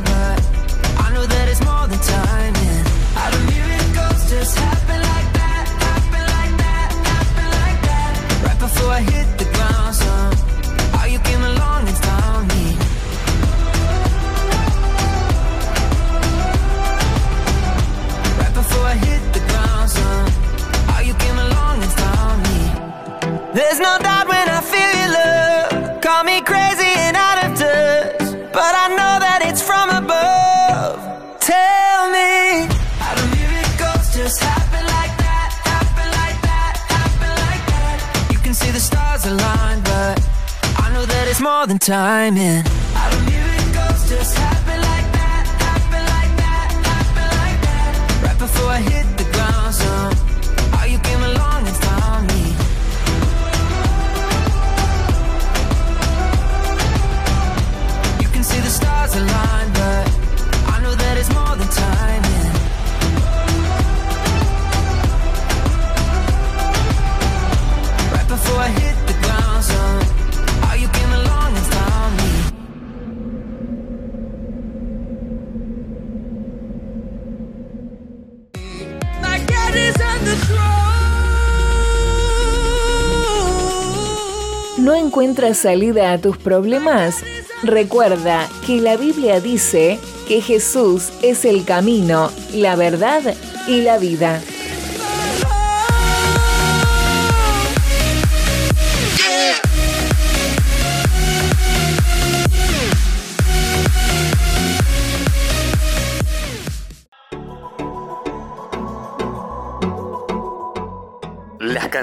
before I hit the ground, son, how you came along and found me. Right before I hit the ground, son, how you came along and found me. There's no doubt more than time I don't even ghost just happy encuentras salida a tus problemas, recuerda que la Biblia dice que Jesús es el camino, la verdad y la vida.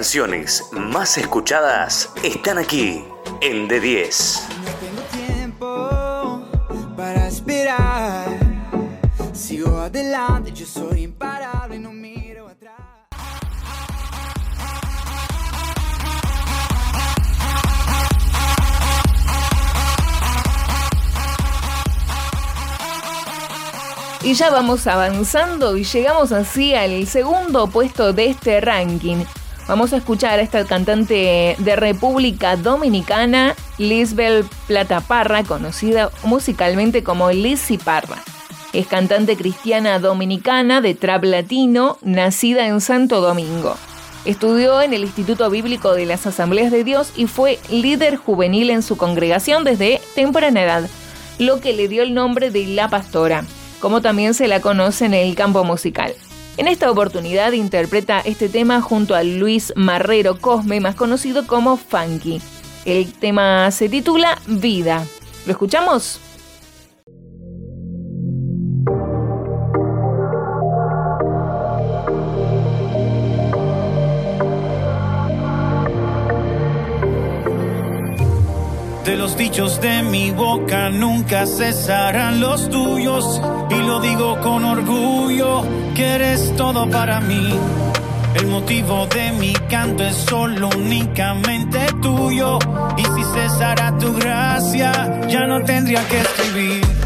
Canciones más escuchadas están aquí en D10. tiempo para esperar. Sigo adelante, yo soy imparable, no miro atrás. Y ya vamos avanzando y llegamos así al segundo puesto de este ranking. Vamos a escuchar a esta cantante de República Dominicana, Lisbel Plata Parra, conocida musicalmente como Lizzy Parra. Es cantante cristiana dominicana de trap latino, nacida en Santo Domingo. Estudió en el Instituto Bíblico de las Asambleas de Dios y fue líder juvenil en su congregación desde temprana edad, lo que le dio el nombre de La Pastora, como también se la conoce en el campo musical. En esta oportunidad interpreta este tema junto a Luis Marrero Cosme, más conocido como Funky. El tema se titula Vida. ¿Lo escuchamos? De los dichos de mi boca nunca cesarán los tuyos. Y lo digo con orgullo, que eres todo para mí. El motivo de mi canto es solo únicamente tuyo. Y si cesara tu gracia, ya no tendría que escribir.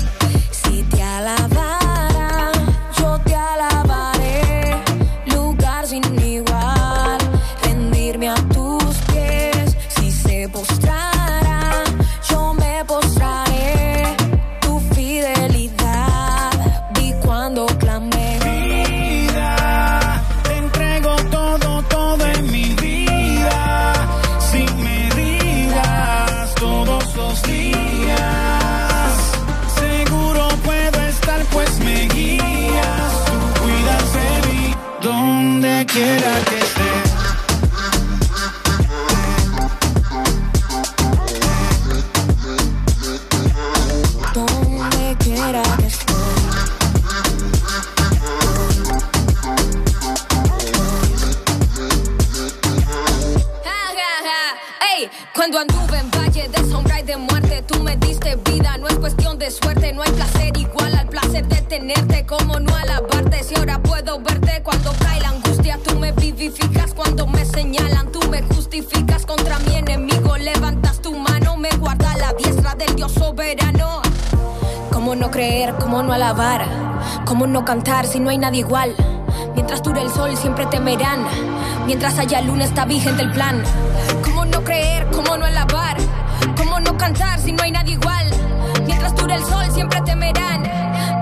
¿Cómo no cantar si no hay nadie igual? Mientras dure el sol siempre temerán. Mientras haya luna está vigente el plan. ¿Cómo no creer? ¿Cómo no alabar? ¿Cómo no cantar si no hay nadie igual? Mientras dure el sol siempre temerán.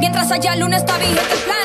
Mientras haya luna está vigente el plan.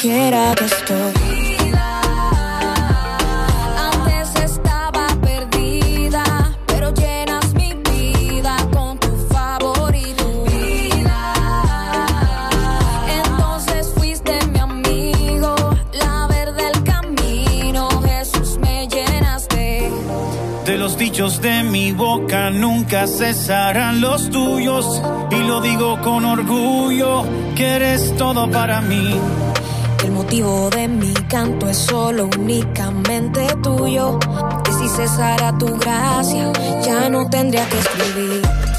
Quiero esto, vida. Antes estaba perdida, pero llenas mi vida con tu favorito, vida. Entonces fuiste mi amigo, la ver el camino. Jesús, me llenaste de los dichos de mi boca. Nunca cesarán los tuyos, y lo digo con orgullo: que eres todo para mí. Motivo de mi canto es solo únicamente tuyo. Y si cesara tu gracia, ya no tendría que escribir.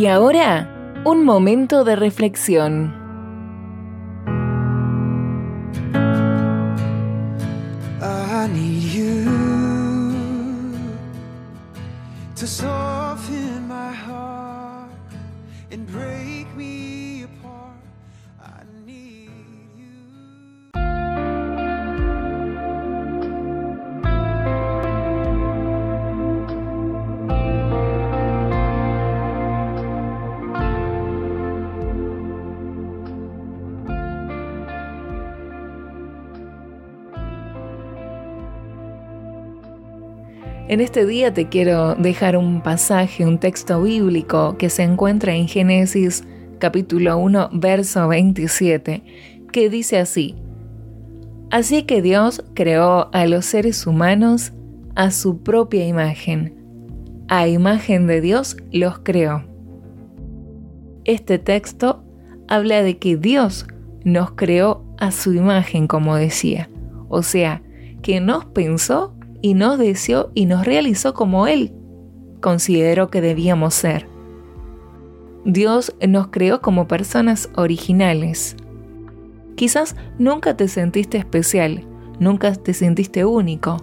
Y ahora, un momento de reflexión. En este día te quiero dejar un pasaje, un texto bíblico que se encuentra en Génesis capítulo 1, verso 27, que dice así, Así que Dios creó a los seres humanos a su propia imagen. A imagen de Dios los creó. Este texto habla de que Dios nos creó a su imagen, como decía. O sea, que nos pensó y nos deseó y nos realizó como Él consideró que debíamos ser. Dios nos creó como personas originales. Quizás nunca te sentiste especial, nunca te sentiste único,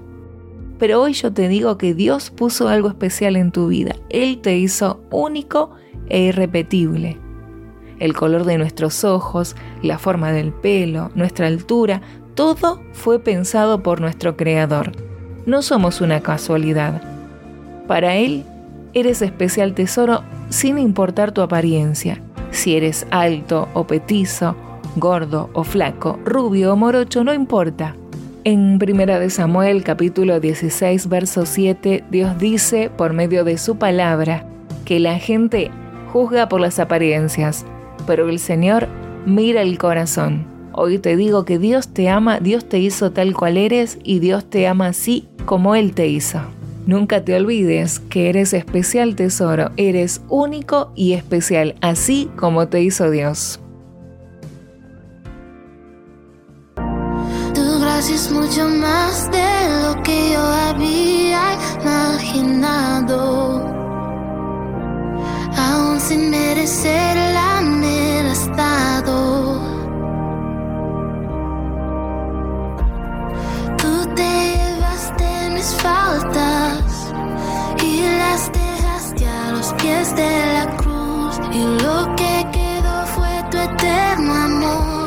pero hoy yo te digo que Dios puso algo especial en tu vida. Él te hizo único e irrepetible. El color de nuestros ojos, la forma del pelo, nuestra altura, todo fue pensado por nuestro Creador. No somos una casualidad. Para Él, eres especial tesoro sin importar tu apariencia. Si eres alto o petizo, gordo o flaco, rubio o morocho, no importa. En 1 de Samuel capítulo 16 verso 7 Dios dice por medio de su palabra que la gente juzga por las apariencias, pero el Señor mira el corazón. Hoy te digo que Dios te ama, Dios te hizo tal cual eres y Dios te ama así como Él te hizo. Nunca te olvides que eres especial tesoro, eres único y especial, así como te hizo Dios. Tu gracia es mucho más de lo que yo había imaginado. Aún sin merecerla me la has dado. Tú te faltas y las dejaste a los pies de la cruz. Y lo que quedó fue tu eterno amor.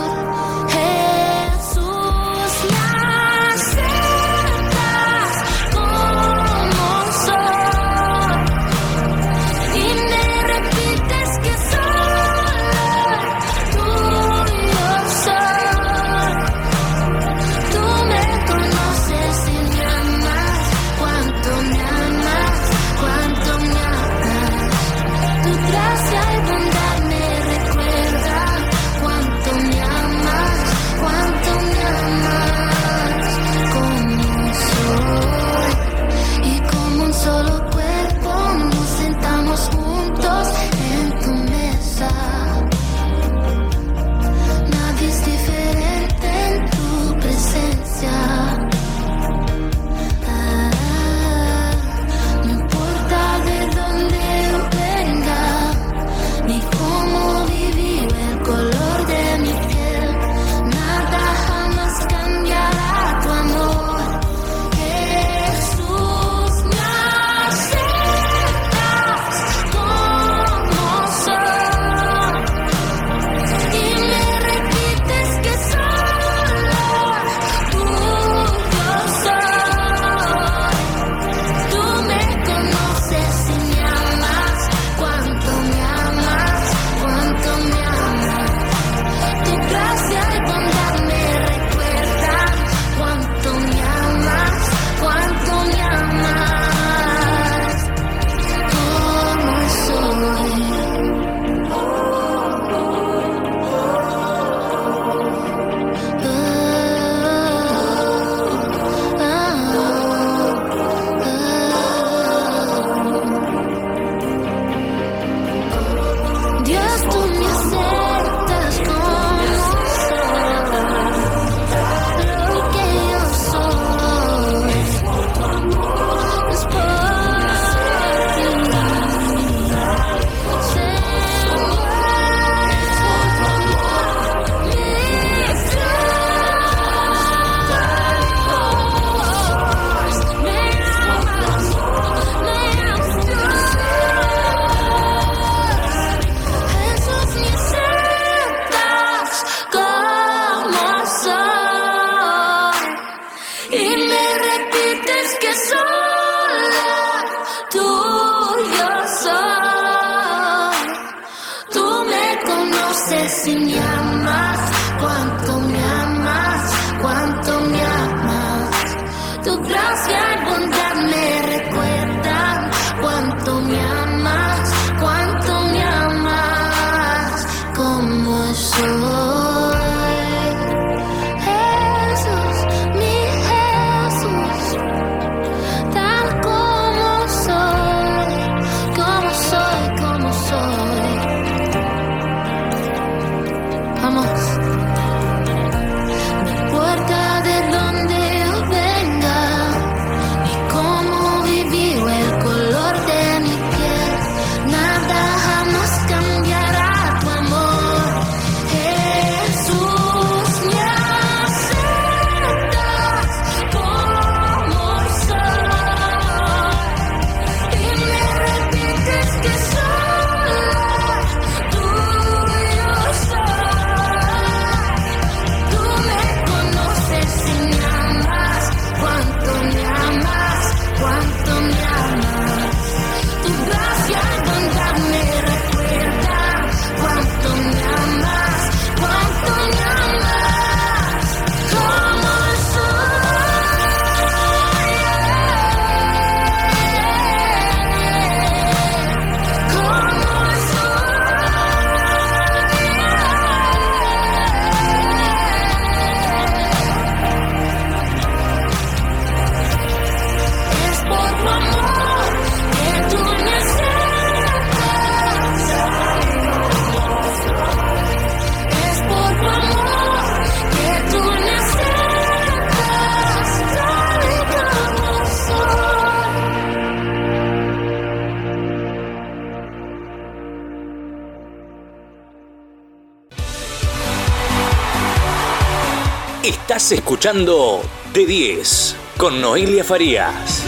Escuchando De 10 con Noelia Farías.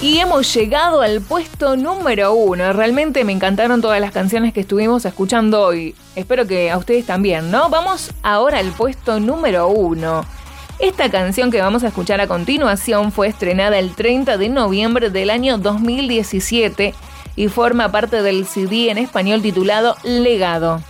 Y hemos llegado al puesto número uno. Realmente me encantaron todas las canciones que estuvimos escuchando hoy. Espero que a ustedes también, ¿no? Vamos ahora al puesto número uno. Esta canción que vamos a escuchar a continuación fue estrenada el 30 de noviembre del año 2017 y forma parte del CD en español titulado Legado.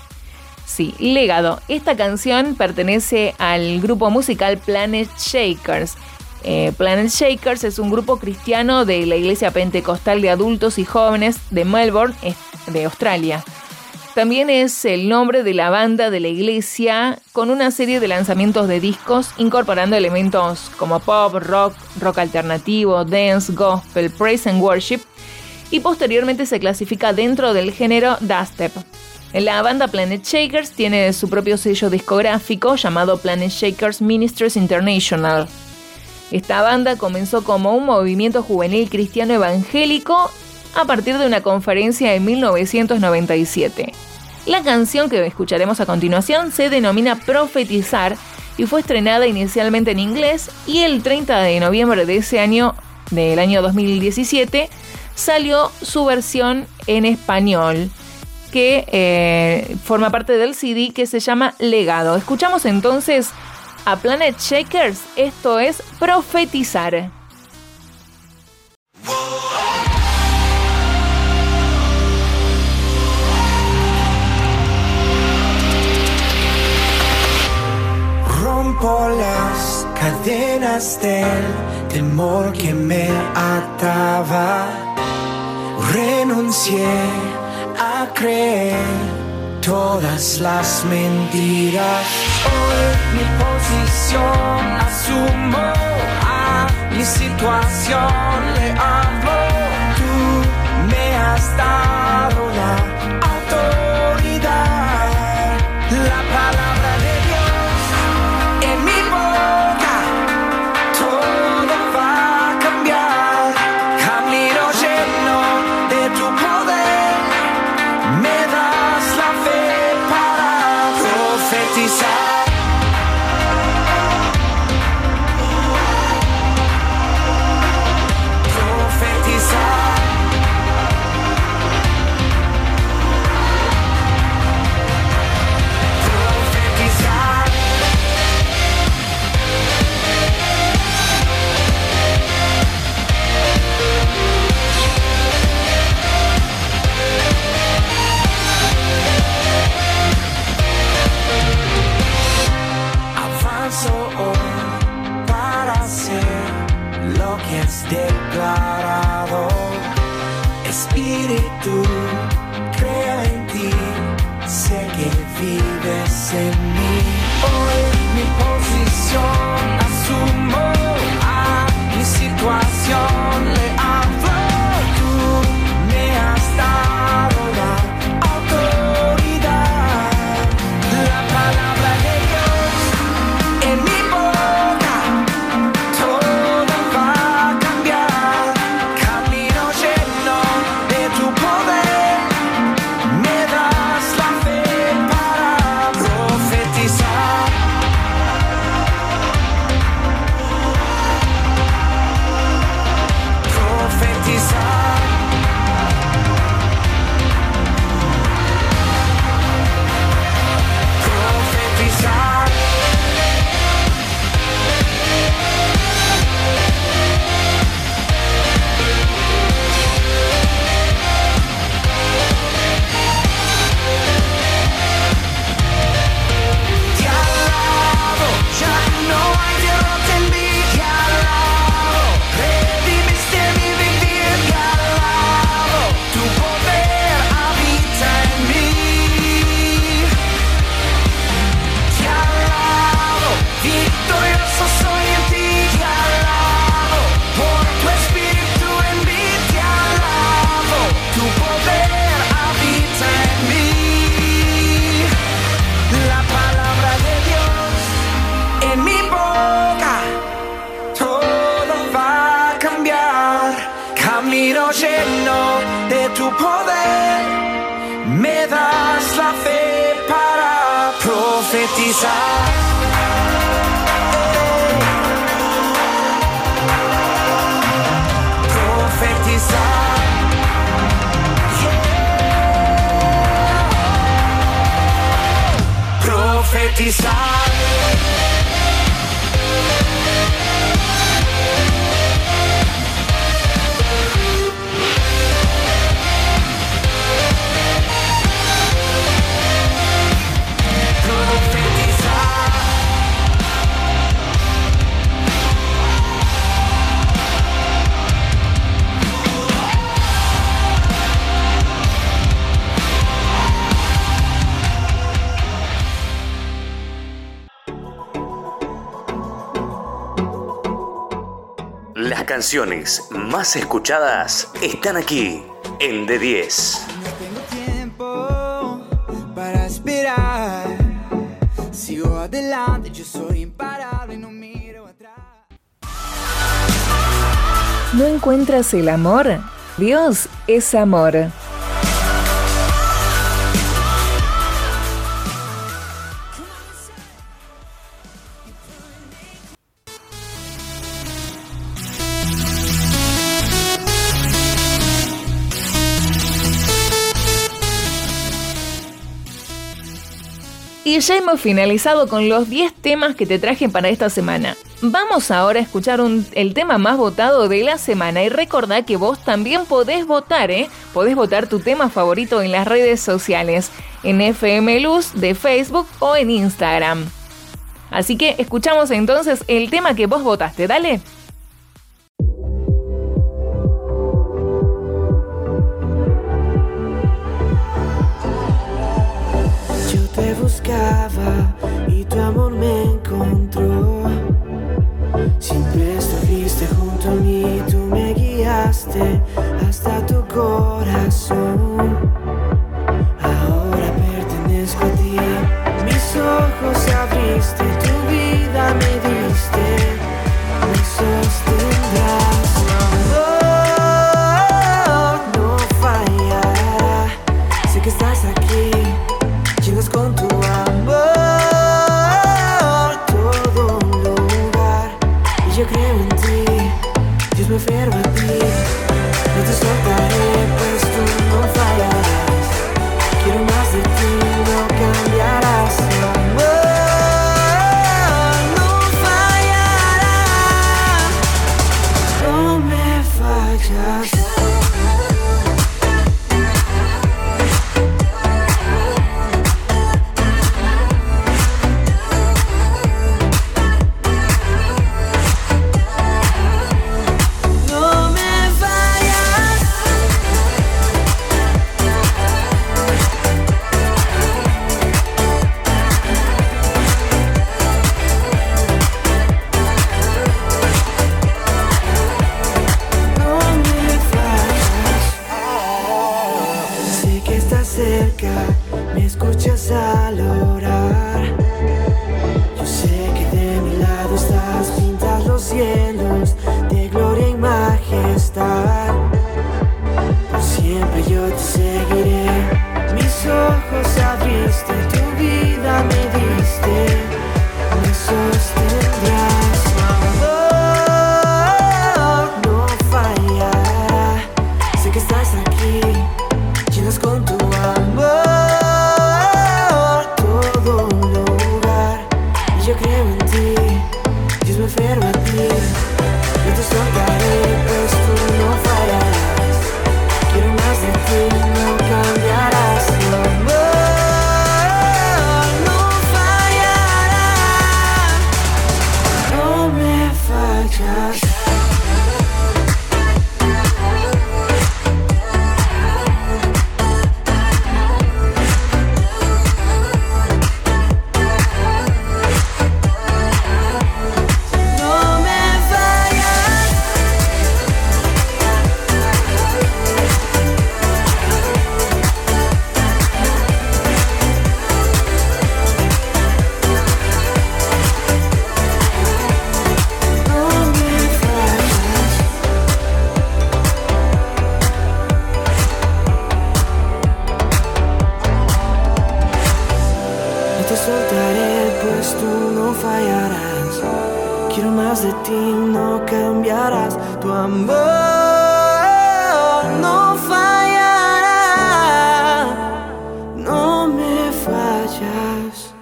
Sí, Legado. Esta canción pertenece al grupo musical Planet Shakers. Eh, Planet Shakers es un grupo cristiano de la iglesia pentecostal de adultos y jóvenes de Melbourne, de Australia. También es el nombre de la banda de la iglesia con una serie de lanzamientos de discos incorporando elementos como pop, rock, rock alternativo, dance, gospel, praise and worship y posteriormente se clasifica dentro del género dubstep. La banda Planet Shakers tiene su propio sello discográfico llamado Planet Shakers Ministries International. Esta banda comenzó como un movimiento juvenil cristiano evangélico a partir de una conferencia en 1997. La canción que escucharemos a continuación se denomina Profetizar y fue estrenada inicialmente en inglés y el 30 de noviembre de ese año, del año 2017, salió su versión en español que eh, forma parte del CD que se llama Legado. Escuchamos entonces a Planet Shakers, esto es Profetizar. Rompo las cadenas del temor que me ataba. Renuncié a creer todas las mentiras. Hoy mi posición asumo a mi situación le hablo. Tú me has dado la autoridad. La palabra espíritu, creo en ti, sé que vives en tu poder, me das la fe para profetizar. Profetizar. Canciones más escuchadas están aquí en D10. tiempo para esperar. Sigo adelante, yo soy imparable, no miro atrás. ¿No encuentras el amor? Dios es amor. Y ya hemos finalizado con los 10 temas que te traje para esta semana. Vamos ahora a escuchar el tema más votado de la semana y recordá que vos también podés votar, ¿eh? Podés votar tu tema favorito en las redes sociales, en FM Luz de Facebook o en Instagram. Así que escuchamos entonces el tema que vos votaste, dale. Te buscaba y tu amor me encontró. Siempre estuviste junto a mí, tú me guiaste hasta tu corazón. Ahora pertenezco a ti, mis ojos abriste, no cambiarás. Tu amor no fallará. No me fallas.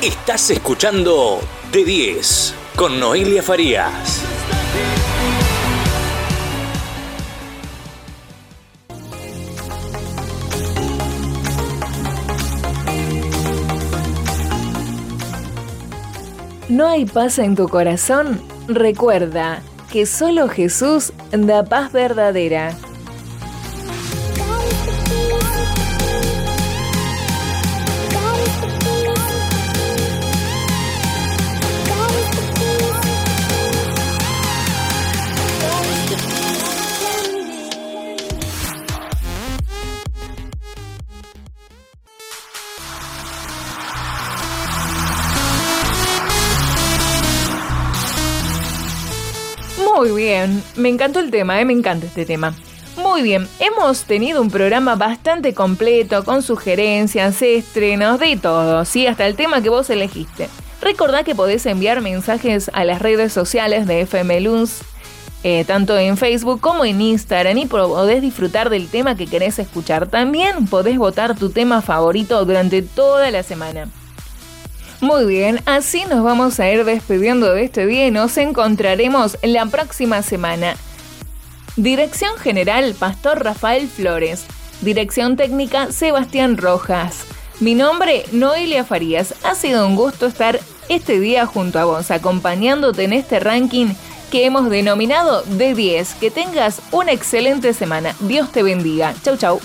Estás escuchando De 10 con Noelia Farías. ¿No hay paz en tu corazón? Recuerda que solo Jesús da paz verdadera. Me encantó el tema, ¿eh? me encanta este tema. Muy bien, hemos tenido un programa bastante completo con sugerencias, estrenos, de todo, ¿sí? Hasta el tema que vos elegiste. Recordá que podés enviar mensajes a las redes sociales de FM Luns, eh, tanto en Facebook como en Instagram, y podés disfrutar del tema que querés escuchar. También podés votar tu tema favorito durante toda la semana. Muy bien, así nos vamos a ir despidiendo de este día y nos encontraremos la próxima semana. Dirección General, Pastor Rafael Flores. Dirección Técnica, Sebastián Rojas. Mi nombre, Noelia Farías. Ha sido un gusto estar este día junto a vos, acompañándote en este ranking que hemos denominado de 10. Que tengas una excelente semana. Dios te bendiga. Chau, chau.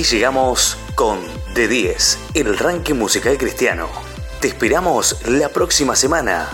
Aquí llegamos con De 10, el ranking musical cristiano. Te esperamos la próxima semana.